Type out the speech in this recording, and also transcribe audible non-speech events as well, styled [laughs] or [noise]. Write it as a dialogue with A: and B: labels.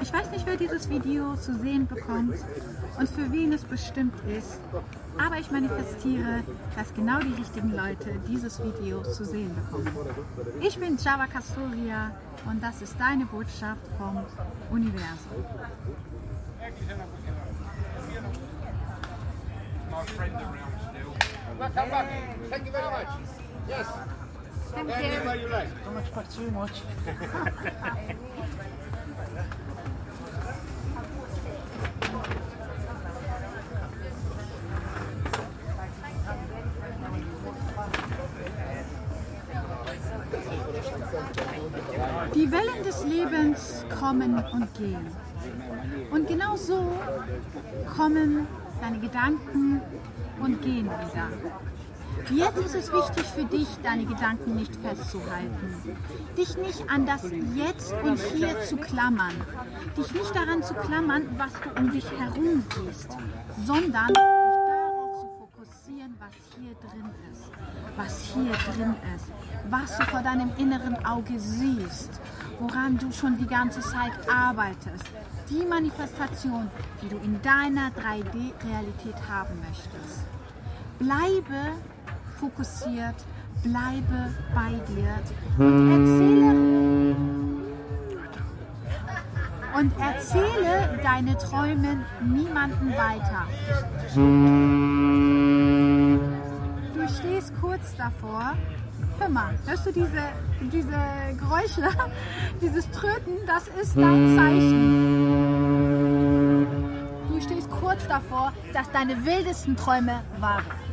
A: Ich weiß nicht, wer dieses Video zu sehen bekommt und für wen es bestimmt ist, aber ich manifestiere, dass genau die richtigen Leute dieses Video zu sehen bekommen. Ich bin Java Castoria und das ist deine Botschaft vom Universum.
B: Welcome back. Thank you very much. Yes.
A: Thank
B: Anywhere
A: you.
B: you like.
C: Don't expect too much.
A: Die Wellen des Lebens kommen und gehen. Und genau so kommen deine Gedanken und gehen wieder. Jetzt ist es wichtig für dich, deine Gedanken nicht festzuhalten. Dich nicht an das Jetzt und Hier zu klammern. Dich nicht daran zu klammern, was du um dich herum siehst, sondern dich darauf zu fokussieren, was hier drin ist. Was hier drin ist. Was du vor deinem inneren Auge siehst. Woran du schon die ganze Zeit arbeitest. Die Manifestation, die du in deiner 3D-Realität haben möchtest. Bleibe fokussiert, bleibe bei dir und erzähle und erzähle deine Träume niemandem weiter. Du stehst kurz davor. Hör mal, hörst du diese, diese Geräusche, [laughs] dieses Tröten, das ist dein Zeichen. Du stehst kurz davor, dass deine wildesten Träume wahr werden.